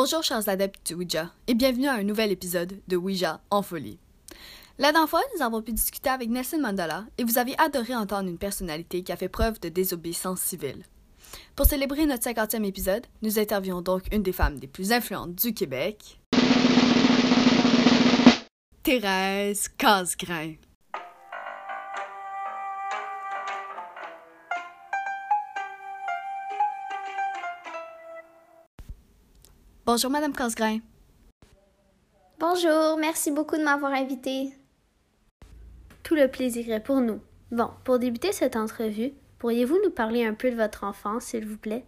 Bonjour chers adeptes du Ouija et bienvenue à un nouvel épisode de Ouija en folie. La dernière nous avons pu discuter avec Nelson Mandela et vous avez adoré entendre une personnalité qui a fait preuve de désobéissance civile. Pour célébrer notre 50e épisode, nous interviewons donc une des femmes les plus influentes du Québec, Thérèse Casgrain. Bonjour Madame Casgrain. Bonjour, merci beaucoup de m'avoir invité. Tout le plaisir est pour nous. Bon, pour débuter cette entrevue, pourriez-vous nous parler un peu de votre enfance, s'il vous plaît?